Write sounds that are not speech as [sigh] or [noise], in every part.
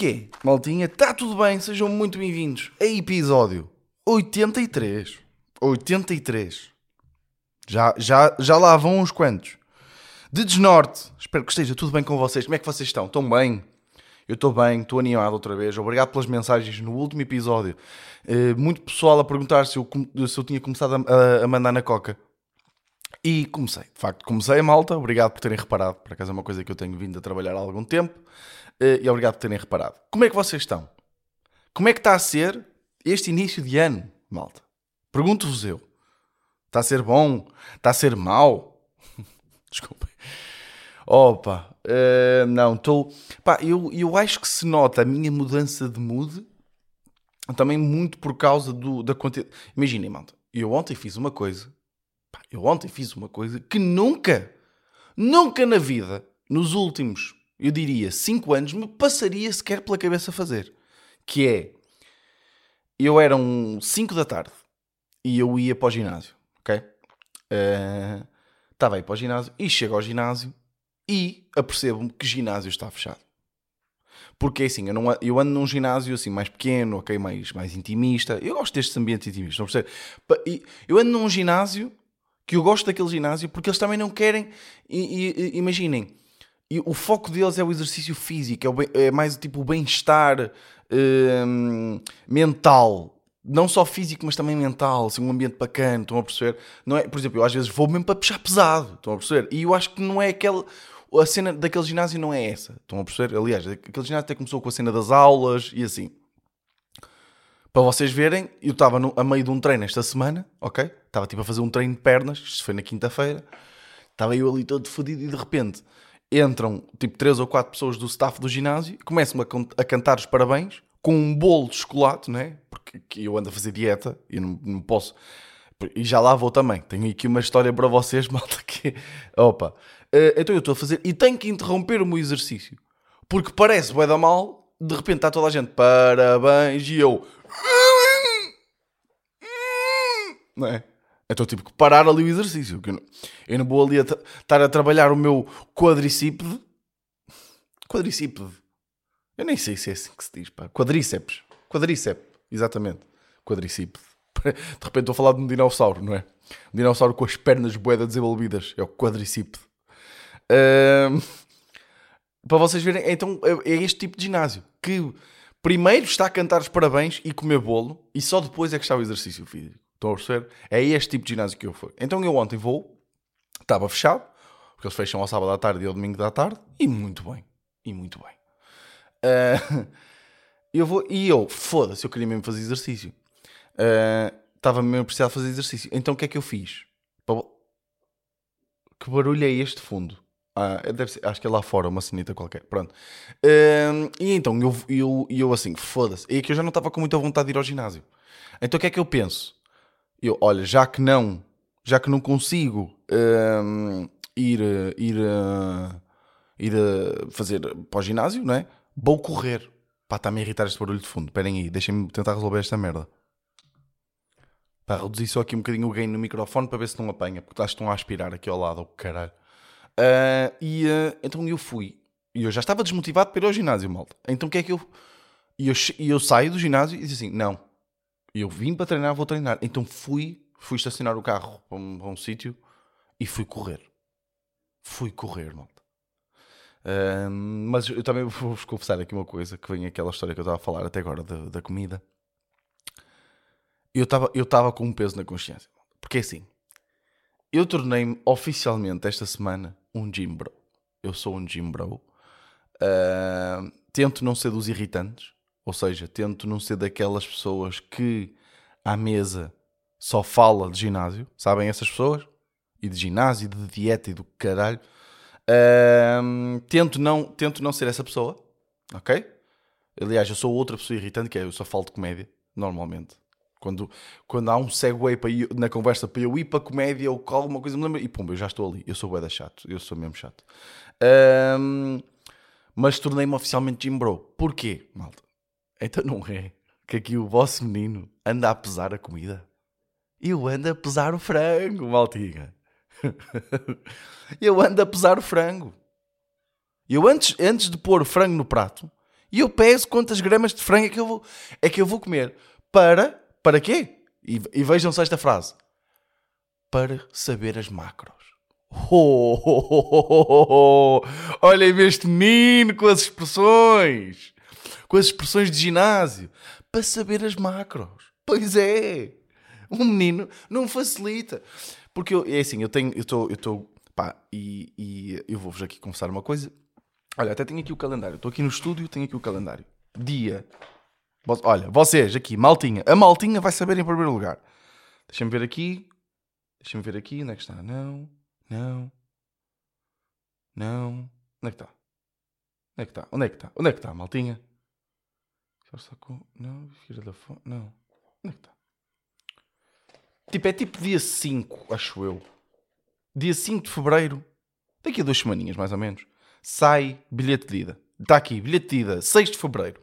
Que maltinha? Está tudo bem? Sejam muito bem-vindos a episódio 83. 83. Já, já, já lá vão uns quantos. De Desnorte. Espero que esteja tudo bem com vocês. Como é que vocês estão? Estão bem? Eu estou bem, estou animado outra vez. Obrigado pelas mensagens no último episódio. Uh, muito pessoal a perguntar se eu, se eu tinha começado a, a, mandar na coca. E comecei, de facto, comecei a malta. Obrigado por terem reparado. Por acaso é uma coisa que eu tenho vindo a trabalhar há algum tempo. Uh, e obrigado por terem reparado. Como é que vocês estão? Como é que está a ser este início de ano, malta? Pergunto-vos eu. Está a ser bom? Está a ser mau? [laughs] Desculpem. Opa, uh, não, estou. Pá, eu, eu acho que se nota a minha mudança de mood também muito por causa do, da quantidade. Imaginem, malta, eu ontem fiz uma coisa. Pá, eu ontem fiz uma coisa que nunca, nunca na vida, nos últimos, eu diria, 5 anos, me passaria sequer pela cabeça fazer. Que é. Eu eram 5 da tarde e eu ia para o ginásio, ok? Uh, estava aí para o ginásio e chego ao ginásio e apercebo-me que ginásio está fechado. Porque assim, eu, não, eu ando num ginásio assim mais pequeno, ok, mais, mais intimista. Eu gosto deste ambiente intimista, não percebe? Eu ando num ginásio que eu gosto daquele ginásio porque eles também não querem. E, e, imaginem, o foco deles é o exercício físico, é, o, é mais tipo o bem-estar hum, mental não só físico, mas também mental, assim, um ambiente bacana, estão a perceber? Não é, por exemplo, eu às vezes vou mesmo para puxar pesado, estão a perceber? E eu acho que não é aquele, a cena daquele ginásio não é essa. Estão a perceber? Aliás, aquele ginásio até começou com a cena das aulas e assim. Para vocês verem, eu estava a meio de um treino esta semana, ok? Estava tipo a fazer um treino de pernas, isto foi na quinta-feira. Estava eu ali todo fodido e de repente entram tipo três ou quatro pessoas do staff do ginásio, começam a, cantar os parabéns com um bolo de chocolate, não é? Porque eu ando a fazer dieta e não, não posso. E já lá vou também. Tenho aqui uma história para vocês, [laughs] malta, que. Opa. Uh, então eu estou a fazer e tenho que interromper o meu exercício. Porque parece, dar mal, de repente está toda a gente, parabéns, e eu. [laughs] Não é? Então tive que parar ali o exercício. Eu não, eu não vou ali a estar a trabalhar o meu quadricípede. Quadricípede. Eu nem sei se é assim que se diz, pá. Quadríceps. Quadríceps, exatamente. Quadricípede. [laughs] De repente estou a falar de um dinossauro, não é? Um dinossauro com as pernas boedas desenvolvidas. É o quadricípede para vocês verem, então é, é este tipo de ginásio que primeiro está a cantar os parabéns e comer bolo e só depois é que está o exercício físico. Estão a perceber? É este tipo de ginásio que eu fui. Então eu ontem vou, estava fechado, porque eles fecham ao sábado à tarde e ao domingo da tarde, e muito bem. E muito bem. Uh, [laughs] eu vou, e eu, foda-se, eu queria mesmo fazer exercício. Uh, estava mesmo a fazer exercício. Então o que é que eu fiz? Que barulho é este fundo? Ah, ser, acho que é lá fora, uma cenita qualquer. Pronto. Um, e então, eu, eu, eu assim, foda-se. É que eu já não estava com muita vontade de ir ao ginásio. Então o que é que eu penso? Eu, olha, já que não, já que não consigo um, ir, ir, ir fazer para o ginásio, não é? Vou correr. Pá, está-me a irritar este barulho de fundo. Esperem aí, deixem-me tentar resolver esta merda. Pá, reduzir só aqui um bocadinho o gain no microfone para ver se não apanha, porque estão a aspirar aqui ao lado, oh, caralho. Uh, e uh, então eu fui. E eu já estava desmotivado para ir ao ginásio, malta. Então o que é que eu. E eu, eu saio do ginásio e disse assim: não, eu vim para treinar, vou treinar. Então fui, fui estacionar o carro para um, um sítio e fui correr. Fui correr, malta. Uh, mas eu também [laughs] vou-vos confessar aqui uma coisa: que vem aquela história que eu estava a falar até agora da, da comida. Eu estava eu com um peso na consciência. Porque é assim, eu tornei-me oficialmente esta semana um gym bro. Eu sou um gym bro. Uh, tento não ser dos irritantes, ou seja, tento não ser daquelas pessoas que à mesa só fala de ginásio, sabem essas pessoas? E de ginásio, de dieta e do caralho. Uh, tento, não, tento não ser essa pessoa, ok? Aliás, eu sou outra pessoa irritante, que é eu só falo de comédia, normalmente. Quando, quando há um segue para na conversa para eu ir para comédia ou alguma coisa me lembra, e pumba, eu já estou ali. Eu sou bué chato, eu sou mesmo chato. Um, mas tornei-me oficialmente Jim Bro. Porquê, malta? Então não é que aqui o vosso menino anda a pesar a comida? Eu ando a pesar o frango, maltinha. [laughs] eu ando a pesar o frango. Eu antes, antes de pôr o frango no prato, eu peso quantas gramas de frango é que eu vou, é que eu vou comer. Para, para quê? E, e vejam-se esta frase. Para saber as macros. Oh, oh, oh, oh. Olhem este menino com as expressões. Com as expressões de ginásio. Para saber as macros. Pois é. Um menino não facilita. Porque eu, é assim, eu tenho, eu estou, eu estou, pá, e, e eu vou-vos aqui confessar uma coisa. Olha, até tenho aqui o calendário. Estou aqui no estúdio, tenho aqui o calendário. Dia. Olha, vocês aqui, maltinha. A maltinha vai saber em primeiro lugar. Deixa-me ver aqui. Deixa-me ver aqui. Onde é que está? Não. Não. Não. Onde é que está? Onde é que está? Onde é que está? Onde é que está, maltinha? Não, filha da fonte. Não. Onde é que está? Tipo, é tipo dia 5, acho eu. Dia 5 de fevereiro. Daqui a duas semaninhas, mais ou menos. Sai bilhete de ida. Está aqui, bilhete de ida, 6 de fevereiro.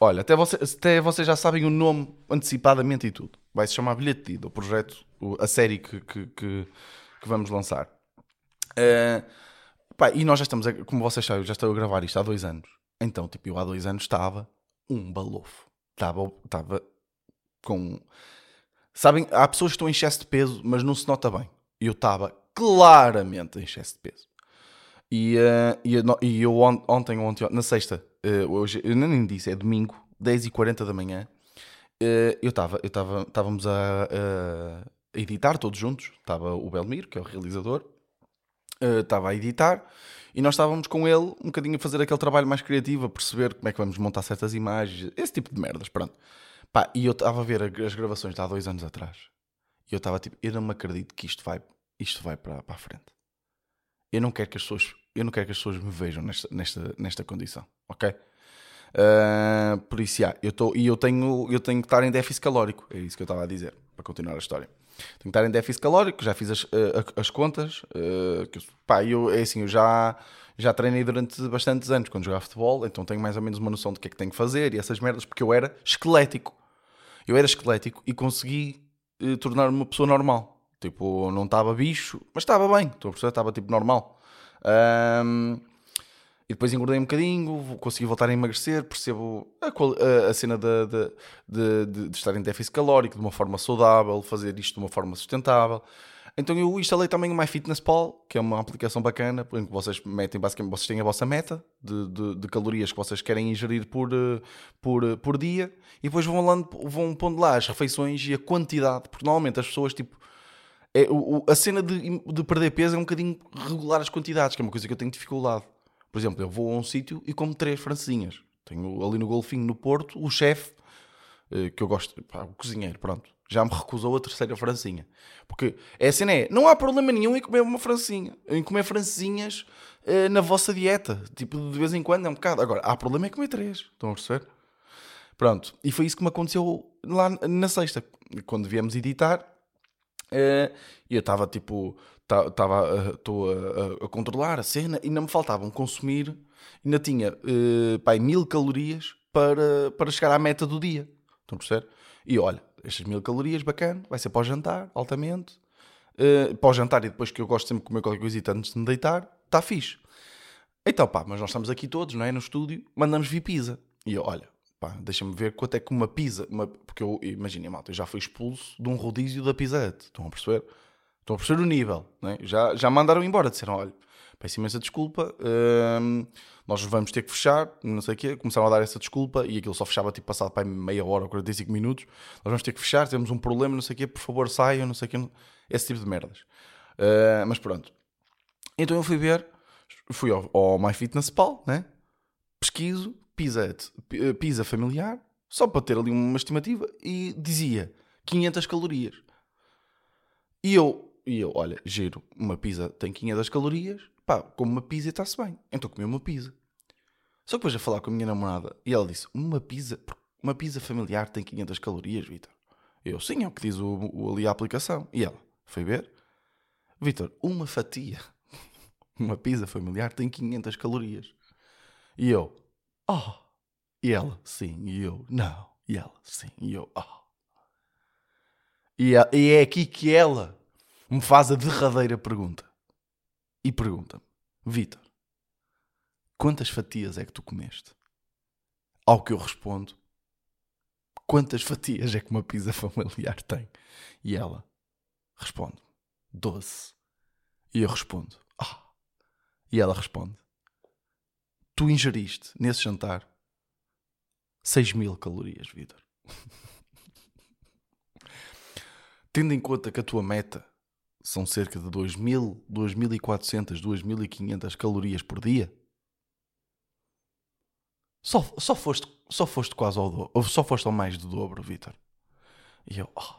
Olha, até, você, até vocês já sabem o nome antecipadamente e tudo. Vai se chamar Bilhete de Ida, o projeto, a série que, que, que, que vamos lançar. Uh, pá, e nós já estamos, como vocês sabem, já estou a gravar isto há dois anos. Então, tipo, eu há dois anos estava um balofo. Estava, estava com. Sabem, há pessoas que estão em excesso de peso, mas não se nota bem. Eu estava claramente em excesso de peso. E, uh, e, eu, e eu ontem, ontem, na sexta, uh, hoje, eu nem disse, é domingo, 10h40 da manhã, uh, eu estava, eu estava, estávamos a, a, editar todos juntos, estava o Belmiro, que é o realizador, estava a editar, e nós estávamos com ele um bocadinho a fazer aquele trabalho mais criativo, a perceber como é que vamos montar certas imagens, esse tipo de merdas, pronto. Pá, e eu estava a ver as gravações de há dois anos atrás, e eu estava tipo, eu não me acredito que isto vai, isto vai para, para a frente. Eu não quero que as pessoas eu não quero que as pessoas me vejam nesta, nesta, nesta condição, ok? Uh, por isso, yeah, eu tô, e eu tenho, eu tenho que estar em déficit calórico, é isso que eu estava a dizer, para continuar a história. Tenho que estar em déficit calórico, já fiz as, uh, as contas, uh, que, pá, eu, é assim, eu já, já treinei durante bastantes anos quando jogava futebol, então tenho mais ou menos uma noção do que é que tenho que fazer e essas merdas, porque eu era esquelético. Eu era esquelético e consegui uh, tornar-me uma pessoa normal. Tipo, não estava bicho, mas estava bem, estou estava tipo normal. Um, e depois engordei um bocadinho, consegui voltar a emagrecer, percebo a, a, a cena de, de, de, de, estar em déficit calórico de uma forma saudável, fazer isto de uma forma sustentável. Então eu instalei também o MyFitnessPal, que é uma aplicação bacana, em que vocês metem basicamente, vocês têm a vossa meta de, calorias que vocês querem ingerir por, por, por dia, e depois vão, lá, vão pondo lá as refeições e a quantidade, porque normalmente as pessoas tipo é, o, a cena de, de, perder peso é um bocadinho regular as quantidades, que é uma coisa que eu tenho dificuldade. Por exemplo, eu vou a um sítio e como três francesinhas. Tenho ali no Golfinho, no Porto, o chefe, eh, que eu gosto, pá, o cozinheiro, pronto, já me recusou a terceira francinha. Porque a cena é, não há problema nenhum em comer uma francinha, em comer francesinhas uh, na vossa dieta. Tipo, de vez em quando é um bocado. Agora, há problema em comer três, estão a perceber? Pronto, e foi isso que me aconteceu lá na sexta, quando viemos editar e eu estava tipo, estava estou a, a, a, controlar a cena e ainda me faltavam consumir, ainda tinha uh, pai, mil calorias para, para chegar à meta do dia. Estão a perceber? E olha, estas mil calorias, bacana, vai ser para o jantar, altamente. Uh, para o jantar e depois que eu gosto sempre de comer qualquer coisa antes de me deitar, está fixe. Então pá, mas nós estamos aqui todos, não é? No estúdio, mandamos vir pizza. E eu, olha, pá, deixa-me ver quanto é que uma pizza, uma, porque eu, imaginem, malta, eu já fui expulso de um rodízio da Pizza Hut, estão a perceber? Estão a perceber o nível, né? já, já mandaram embora, disseram, olha, peço imensa desculpa, hum, nós vamos ter que fechar, não sei o quê, começaram a dar essa desculpa e aquilo só fechava tipo passado para meia hora ou 45 minutos, nós vamos ter que fechar, temos um problema, não sei o quê, por favor saiam, não sei o quê, esse tipo de merdas. Uh, mas pronto. Então eu fui ver, fui ao, ao MyFitnessPal, né? pesquiso, pizza, eh, pizza familiar, só para ter ali uma estimativa, e dizia 500 calorias. E eu, e eu olha, giro, uma pizza tem 500 calorias, pá, como uma pizza está-se bem. Então comi uma pizza. Só que depois a falar com a minha namorada, e ela disse, uma pizza, uma pizza familiar tem 500 calorias, Vitor. Eu, sim, é o que diz o, o, ali a aplicação. E ela, foi ver? Vitor, uma fatia, [laughs] uma pizza familiar tem 500 calorias. E eu, oh. E ela, sim. E eu, não. E ela, sim. E eu, oh. E, a, e é aqui que ela me faz a derradeira pergunta. E pergunta-me, Vitor, quantas fatias é que tu comeste? Ao que eu respondo, quantas fatias é que uma pizza [laughs] familiar tem? E ela responde, 12. E eu respondo, ah. E ela responde, tu ingeriste nesse jantar 6 mil calorias, Vitor. [laughs] Tendo em conta que a tua meta são cerca de 2.000, 2.400, 2.500 calorias por dia, só, só, foste, só foste quase ao dobro, só foste ao mais do dobro, Vitor. E eu, oh.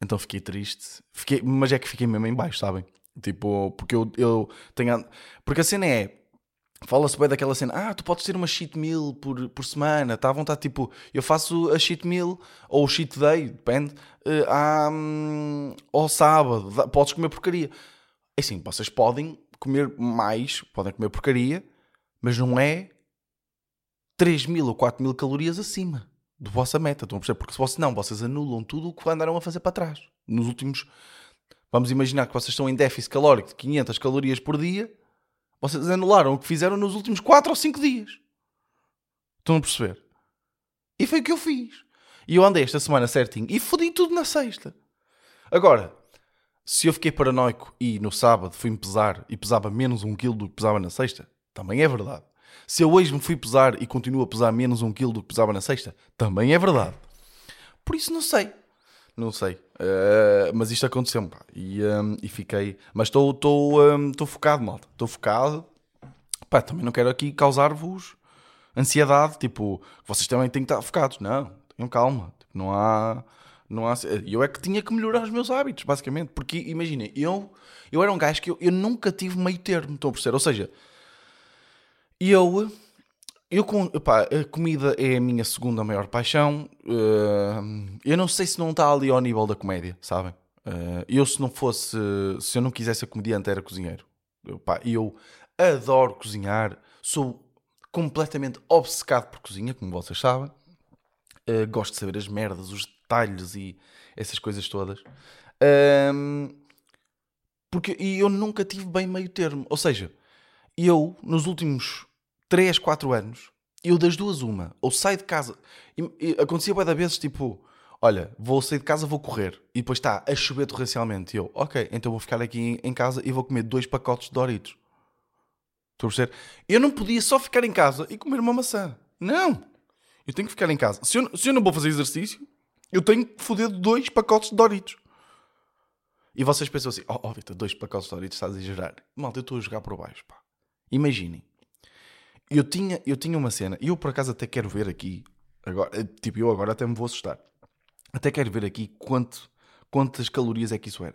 então fiquei triste, fiquei, mas é que fiquei mesmo em baixo, sabem? Tipo, porque eu, eu tenho. Porque a cena é. Fala-se bem daquela cena, ah, tu podes ter uma cheat meal por, por semana, está à vontade, tipo, eu faço a cheat meal, ou o cheat day, depende, uh, à, um, ao sábado, podes comer porcaria. É assim, vocês podem comer mais, podem comer porcaria, mas não é 3 mil ou 4 mil calorias acima da vossa meta, estão a perceber? Porque se vocês não, vocês anulam tudo o que andaram a fazer para trás. Nos últimos, vamos imaginar que vocês estão em déficit calórico de 500 calorias por dia, vocês anularam o que fizeram nos últimos 4 ou 5 dias. Estão a perceber? E foi o que eu fiz. E eu andei esta semana certinho e fodi tudo na sexta. Agora, se eu fiquei paranoico e no sábado fui-me pesar e pesava menos um quilo do que pesava na sexta, também é verdade. Se eu hoje me fui pesar e continuo a pesar menos um quilo do que pesava na sexta, também é verdade. Por isso não sei. Não sei. Uh, mas isto aconteceu-me. E, um, e fiquei. Mas estou um, focado, malta. Estou focado. Pá, também não quero aqui causar-vos ansiedade. Tipo, vocês também têm que estar focados. Não, tenham calma. Tipo, não há. Não há... Eu é que tinha que melhorar os meus hábitos, basicamente. Porque, imaginem, eu, eu era um gajo que eu, eu nunca tive meio termo, estão a perceber? Ou seja, eu eu, pá, a comida é a minha segunda maior paixão. Uh, eu não sei se não está ali ao nível da comédia, sabem? Uh, eu, se não fosse, se eu não quisesse a comediante, era cozinheiro. Eu, eu adoro cozinhar, sou completamente obcecado por cozinha, como vocês sabem. Uh, gosto de saber as merdas, os detalhes e essas coisas todas. porque e eu nunca tive bem meio termo. Ou seja, eu, nos últimos 3, 4 anos, eu das duas uma, ou saio de casa, e, e acontecia várias vezes tipo, olha, vou sair de casa, vou correr, e depois está a chover torrencialmente, e eu, ok, então vou ficar aqui em casa e vou comer dois pacotes de Doritos. Estou a perceber? Eu não podia só ficar em casa e comer uma maçã. Não! Eu tenho que ficar em casa. Se eu, se eu não vou fazer exercício, eu tenho que foder dois pacotes de Doritos. E vocês pensam assim, oh, oh Vitor, dois pacotes de Doritos, estás a exagerar. Malta, eu estou a jogar por baixo, pá. Imaginem, eu tinha, eu tinha uma cena, e eu por acaso até quero ver aqui, agora, tipo, eu agora até me vou assustar. Até quero ver aqui quanto, quantas calorias é que isso era.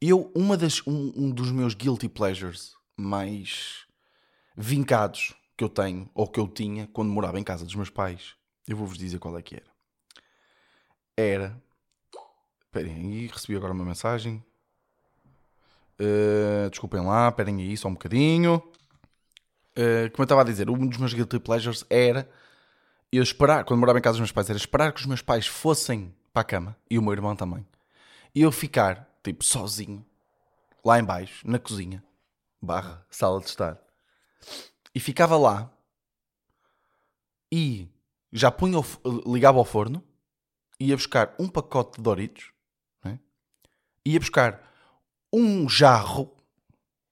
Eu, uma das, um, um dos meus guilty pleasures mais vincados que eu tenho, ou que eu tinha, quando morava em casa dos meus pais, eu vou-vos dizer qual é que era. Era. Esperem aí, recebi agora uma mensagem. Uh, desculpem lá, esperem aí só um bocadinho. Uh, como eu estava a dizer, um dos meus guilty pleasures era eu esperar, quando morava em casa dos meus pais, era esperar que os meus pais fossem para a cama e o meu irmão também. E eu ficar, tipo, sozinho, lá em baixo, na cozinha, barra, sala de estar. E ficava lá e já punha, o, ligava ao forno, ia buscar um pacote de Doritos, né? ia buscar um jarro,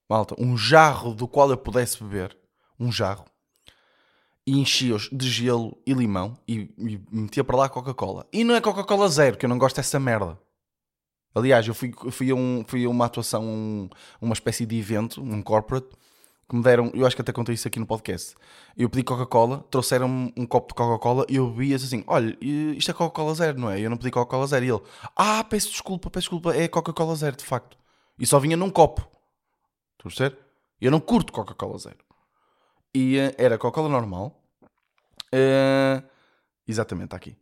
malta, um jarro do qual eu pudesse beber, um jarro, e enchia-os de gelo e limão e, e metia para lá Coca-Cola. E não é Coca-Cola zero, que eu não gosto dessa merda. Aliás, eu fui, fui, a, um, fui a uma atuação, um, uma espécie de evento, um corporate, que me deram, eu acho que até contei isso aqui no podcast. Eu pedi Coca-Cola, trouxeram um, um copo de Coca-Cola e eu bebi assim: olha, isto é Coca-Cola zero, não é? Eu não pedi Coca-Cola zero. E ele: ah, peço desculpa, peço desculpa, é Coca-Cola zero, de facto. E só vinha num copo. Estou a perceber? Eu não curto Coca-Cola zero. E era Coca-Cola normal. Uh, exatamente, está aqui.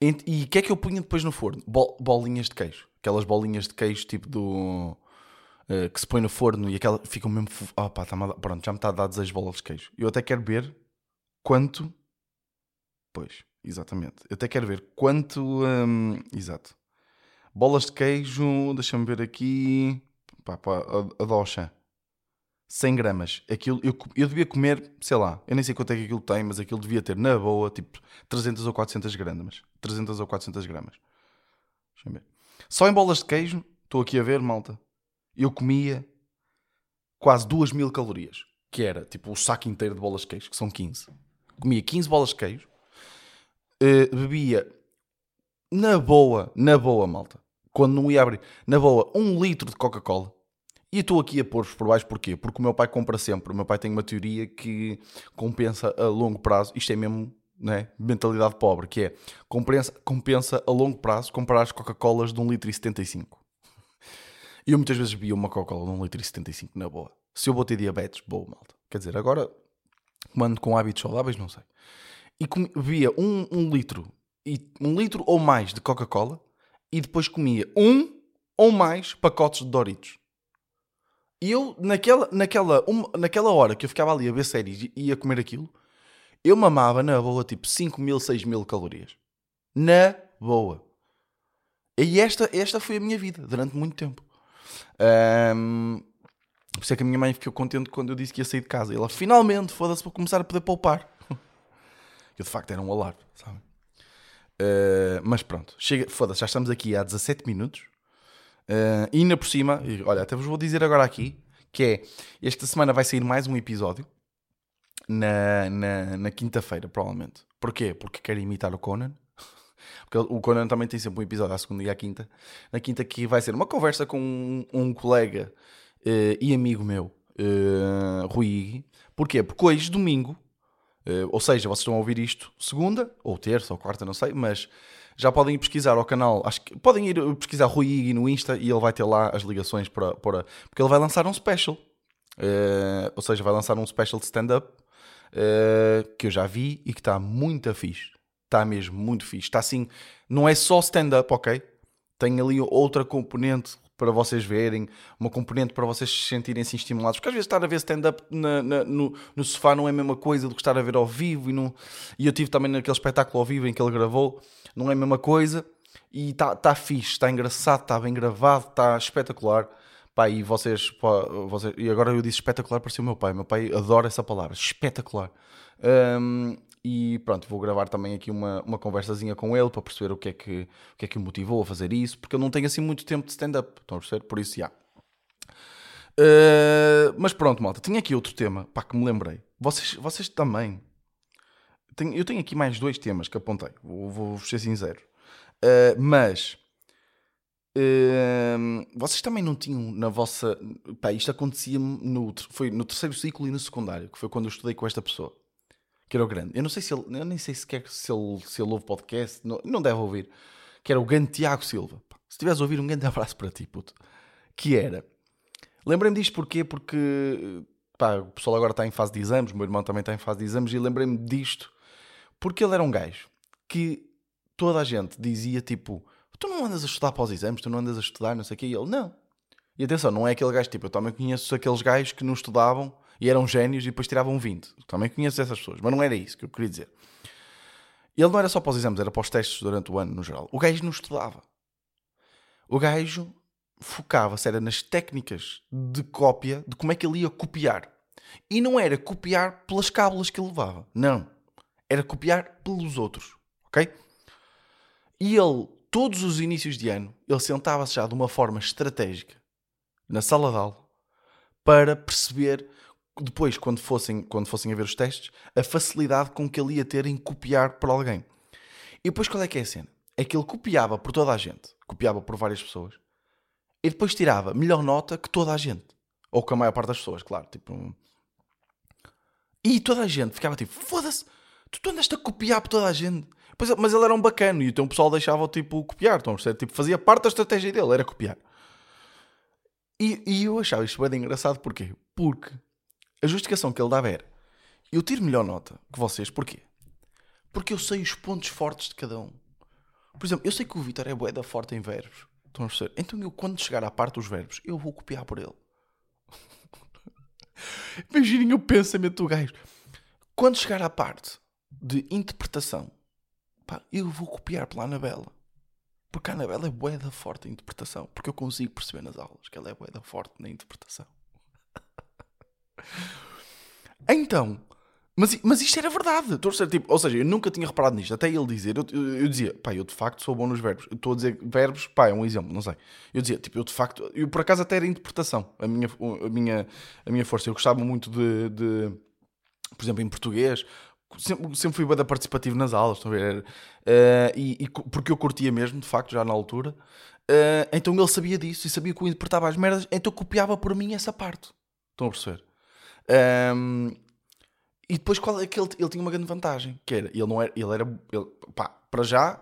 E o que é que eu punha depois no forno? Bol, bolinhas de queijo. Aquelas bolinhas de queijo tipo do. Uh, que se põe no forno e aquela. Ficam mesmo. Oh, pá, tá pronto, já me está a dar desejos bolas de queijo. Eu até quero ver quanto. Pois, exatamente. Eu até quero ver quanto. Um, exato. Bolas de queijo. Deixa-me ver aqui. Pá, pá, a, a docha. 100 gramas. Aquilo, eu, eu devia comer, sei lá, eu nem sei quanto é que aquilo tem, mas aquilo devia ter, na boa, tipo 300 ou 400 gramas. 300 ou 400 gramas. Deixa ver. Só em bolas de queijo, estou aqui a ver, malta, eu comia quase 2 mil calorias. Que era, tipo, o saco inteiro de bolas de queijo, que são 15. Comia 15 bolas de queijo. Uh, bebia, na boa, na boa, malta. Quando não ia abrir, na boa, um litro de Coca-Cola. E estou aqui a pôr-vos por baixo porquê? Porque o meu pai compra sempre. O meu pai tem uma teoria que compensa a longo prazo. Isto é mesmo né? mentalidade pobre, que é compensa, compensa a longo prazo comprar as Coca-Colas de 1,75 E [laughs] eu muitas vezes bebia uma Coca-Cola de 1,75 na boa. Se eu vou ter diabetes, boa, malta. Quer dizer, agora, mando com hábitos saudáveis, não sei. E bebia um, um litro, e um litro ou mais de Coca-Cola, e depois comia um ou mais pacotes de Doritos. E eu, naquela, naquela, naquela hora que eu ficava ali a ver séries e ia comer aquilo, eu mamava na boa tipo 5 mil, 6 mil calorias. Na boa. E esta, esta foi a minha vida durante muito tempo. Um, por isso é que a minha mãe ficou contente quando eu disse que ia sair de casa. E ela finalmente, foda-se, para começar a poder poupar. [laughs] Eu de facto era um alarme, sabe? Uh, mas pronto, chega, foda-se, já estamos aqui há 17 minutos. Uh, e ainda por cima, olha, até vos vou dizer agora aqui que é esta semana vai sair mais um episódio na, na, na quinta-feira, provavelmente. Porquê? Porque quero imitar o Conan. [laughs] Porque o Conan também tem sempre um episódio à segunda e à quinta. Na quinta que vai ser uma conversa com um, um colega uh, e amigo meu, uh, Rui. Porquê? Porque hoje, domingo, uh, ou seja, vocês estão a ouvir isto segunda, ou terça, ou quarta, não sei, mas já podem ir pesquisar ao canal, acho que podem ir pesquisar Rui Igui no Insta e ele vai ter lá as ligações para, para porque ele vai lançar um special. Uh, ou seja, vai lançar um special de stand-up uh, que eu já vi e que está muito fixe. Está mesmo muito fixe. Está assim, não é só stand-up, ok? Tem ali outra componente para vocês verem, uma componente para vocês se sentirem assim estimulados. Porque às vezes estar a ver stand-up no, no sofá não é a mesma coisa do que estar a ver ao vivo. E, não... e eu tive também naquele espetáculo ao vivo em que ele gravou não é a mesma coisa. E está tá fixe, está engraçado, está bem gravado, está espetacular. Pá, e vocês, pá, vocês, e agora eu disse espetacular para ser o meu pai. Meu pai adora essa palavra, espetacular. Um, e pronto, vou gravar também aqui uma, uma conversazinha com ele para perceber o que, é que, o que é que o motivou a fazer isso, porque eu não tenho assim muito tempo de stand-up, estão a perceber? Por isso, já. Uh, mas pronto, malta, tinha aqui outro tema, pá, que me lembrei. Vocês, vocês também tenho, eu tenho aqui mais dois temas que apontei, vou, vou ser sincero. Uh, mas uh, vocês também não tinham na vossa. Pá, isto acontecia-me no, foi no terceiro ciclo e no secundário, que foi quando eu estudei com esta pessoa, que era o grande. Eu não sei se ele, eu nem sei sequer se ele, se ele ouve podcast, não, não deve ouvir, que era o grande Tiago Silva. Se estiveres a ouvir, um grande abraço para ti, puto. Que era. Lembrei-me disto porquê? Porque pá, o pessoal agora está em fase de exames, o meu irmão também está em fase de exames, e lembrei-me disto porque ele era um gajo que toda a gente dizia tipo: Tu não andas a estudar para os exames, tu não andas a estudar, não sei o quê. E ele: Não. E atenção, não é aquele gajo tipo, eu também conheço aqueles gajos que não estudavam e eram génios e depois tiravam 20. Também conheço essas pessoas, mas não era isso que eu queria dizer. Ele não era só para os exames, era para os testes durante o ano no geral. O gajo não estudava. O gajo focava-se era nas técnicas de cópia, de como é que ele ia copiar. E não era copiar pelas cábulas que ele levava. Não era copiar pelos outros, ok? E ele, todos os inícios de ano, ele sentava-se já de uma forma estratégica na sala de aula para perceber depois, quando fossem, quando fossem a ver os testes, a facilidade com que ele ia ter em copiar por alguém. E depois qual é que é a cena? É que ele copiava por toda a gente, copiava por várias pessoas, e depois tirava melhor nota que toda a gente. Ou que a maior parte das pessoas, claro. Tipo... E toda a gente ficava tipo, foda-se, tu, tu andaste a copiar por toda a gente. Pois, mas ele era um bacano e então o pessoal deixava tipo copiar, então, tipo, fazia parte da estratégia dele, era copiar. E, e eu achava isto bem engraçado, porquê? Porque a justificação que ele dava era: eu tiro melhor nota que vocês, porquê? Porque eu sei os pontos fortes de cada um. Por exemplo, eu sei que o Vitor é boeda forte em verbos. Estão a perceber? Então eu, quando chegar à parte dos verbos, eu vou copiar por ele. [laughs] Imaginem o pensamento do gajo. Quando chegar à parte de interpretação, pá, eu vou copiar pela Anabela. Porque a Anabela é boeda forte em interpretação. Porque eu consigo perceber nas aulas que ela é boeda forte na interpretação. [laughs] Então, mas, mas isto era verdade. Estou a tipo, ou seja, eu nunca tinha reparado nisto. Até ele dizer, eu, eu, eu dizia, pá, eu de facto sou bom nos verbos. Estou a dizer verbos, pá, é um exemplo, não sei. Eu dizia, tipo, eu de facto, eu por acaso até era interpretação, a minha, a minha, a minha força. Eu gostava muito de, de por exemplo, em português, sempre, sempre fui bem participativo nas aulas, estão a ver? Uh, e, e, porque eu curtia mesmo, de facto, já na altura. Uh, então ele sabia disso e sabia que eu interpretava as merdas, então copiava por mim essa parte. Estão a perceber? Um, e depois qual é que ele, ele tinha uma grande vantagem, que era, ele não era, ele era, ele, pá, para já,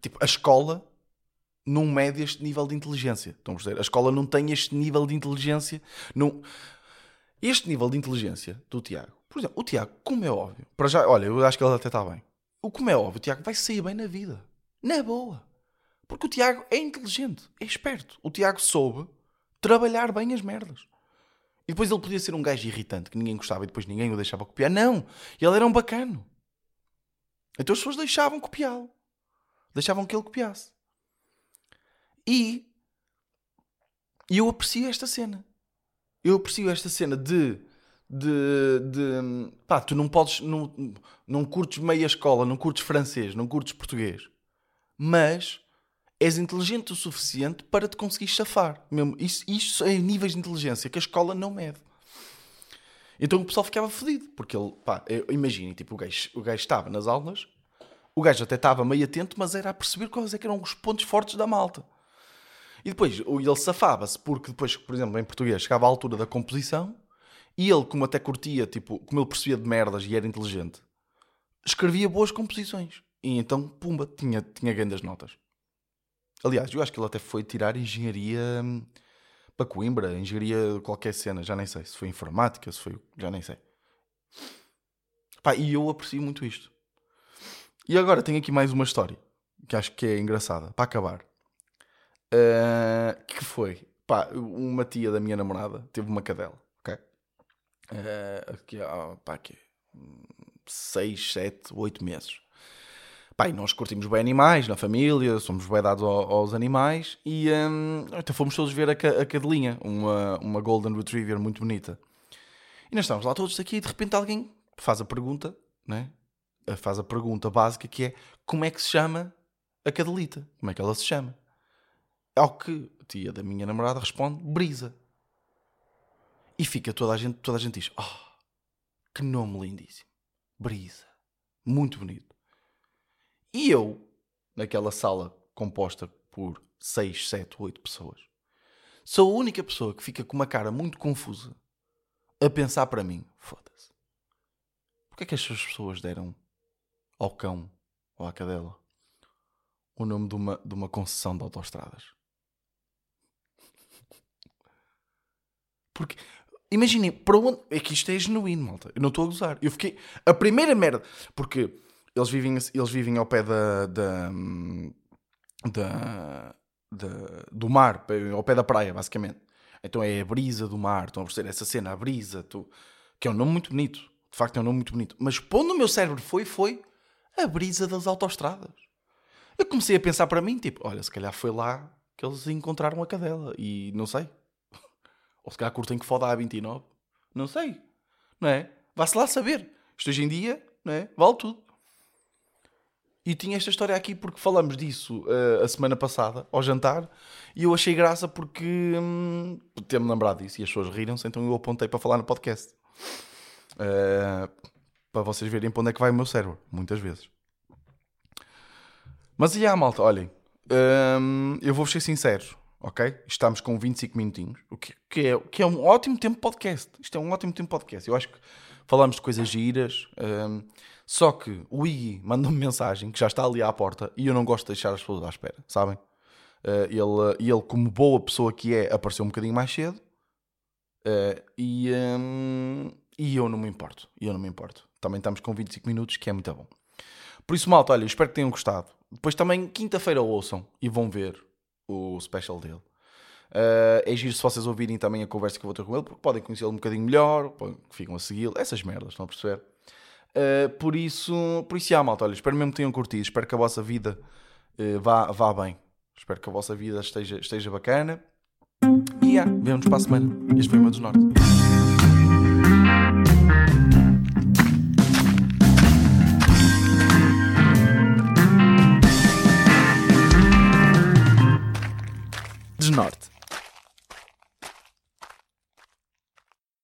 tipo, a escola não mede este nível de inteligência. Estão a perceber? A escola não tem este nível de inteligência. Não... Este nível de inteligência do Tiago, por exemplo, o Tiago, como é óbvio, para já, olha, eu acho que ele até está bem. O como é óbvio, o Tiago vai sair bem na vida. Na boa. Porque o Tiago é inteligente, é esperto. O Tiago soube trabalhar bem as merdas. E depois ele podia ser um gajo irritante que ninguém gostava e depois ninguém o deixava copiar. Não! Ele era um bacano. Então as pessoas deixavam copiá-lo. Deixavam que ele copiasse. E eu aprecio esta cena. Eu aprecio esta cena de. De, de pá, tu não podes, não, não curtes meia escola, não curtes francês, não curtes português, mas és inteligente o suficiente para te conseguir chafar. Mesmo. Isso, isso é níveis de inteligência que a escola não mede. Então o pessoal ficava fodido, porque ele, pá, imaginem, tipo, o gajo, o gajo estava nas aulas, o gajo até estava meio atento, mas era a perceber quais é eram os pontos fortes da malta. E depois ele safava-se, porque depois, por exemplo, em português, chegava à altura da composição, e ele, como até curtia, tipo, como ele percebia de merdas e era inteligente, escrevia boas composições. E então, pumba, tinha, tinha grandes notas. Aliás, eu acho que ele até foi tirar engenharia hum, para Coimbra, engenharia qualquer cena, já nem sei. Se foi informática, se foi. já nem sei. Pá, e eu aprecio muito isto. E agora tenho aqui mais uma história que acho que é engraçada, para acabar. Uh, que foi, pá, uma tia da minha namorada teve uma cadela, ok? Uh, aqui, pá, aqui, 6, 7, 8 meses. Pai, nós curtimos bem animais na família, somos bem dados aos, animais e um, então fomos todos ver a, a cadelinha, uma, uma Golden Retriever muito bonita. E nós estamos lá todos aqui e de repente alguém faz a pergunta, né? faz a pergunta básica que é como é que se chama a cadelita? Como é que ela se chama? Ao que a tia da minha namorada responde Brisa. E fica toda a gente, toda a gente diz: Oh, que nome lindíssimo! Brisa. Muito bonito. E eu, naquela sala composta por 6, 7, 8 pessoas, sou a única pessoa que fica com uma cara muito confusa a pensar para mim: foda-se. Porquê é que estas pessoas deram ao cão ou à cadela o nome de uma, de uma concessão de autoestradas? Porque, imaginem, para onde. É que isto é genuíno, malta. Eu não estou a gozar. Eu fiquei. A primeira merda. Porque eles vivem, eles vivem ao pé da, da, da, da, do mar, ao pé da praia, basicamente. Então é a brisa do mar, estão a perceber essa cena, a brisa, tu, que é um nome muito bonito. De facto é um nome muito bonito. Mas pondo no meu cérebro foi, foi a brisa das autoestradas. Eu comecei a pensar para mim, tipo, olha, se calhar foi lá que eles encontraram a cadela. E não sei. Ou se calhar curtem que foda a 29. Não sei. Não é? Vá-se lá saber. Isto hoje em dia, não é? Vale tudo. E tinha esta história aqui porque falamos disso uh, a semana passada, ao jantar, e eu achei graça porque hum, ter-me lembrado disso e as pessoas riram-se, então eu apontei para falar no podcast. Uh, para vocês verem para onde é que vai o meu cérebro, muitas vezes. Mas e a malta, olhem, hum, eu vou ser sincero, ok? Estamos com 25 minutinhos, o que, que, é, que é um ótimo tempo podcast. Isto é um ótimo tempo podcast. Eu acho que falamos de coisas giras. Um, só que o Iggy manda-me mensagem que já está ali à porta e eu não gosto de deixar as pessoas à espera, sabem? Uh, ele, ele, como boa pessoa que é, apareceu um bocadinho mais cedo uh, e, um, e eu não me importo. Eu não me importo. Também estamos com 25 minutos, que é muito bom. Por isso, malta, olha, espero que tenham gostado. Depois também, quinta-feira ouçam e vão ver o special dele. Uh, é giro se vocês ouvirem também a conversa que eu vou ter com ele, porque podem conhecê-lo um bocadinho melhor, ficam a segui-lo, essas merdas, estão a perceber? Uh, por isso, por isso, há, malta, olha, espero mesmo que tenham curtido, espero que a vossa vida uh, vá, vá bem. Espero que a vossa vida esteja, esteja bacana. E yeah, vemos para a semana. Este foi o meu desnorte Norte. Norte.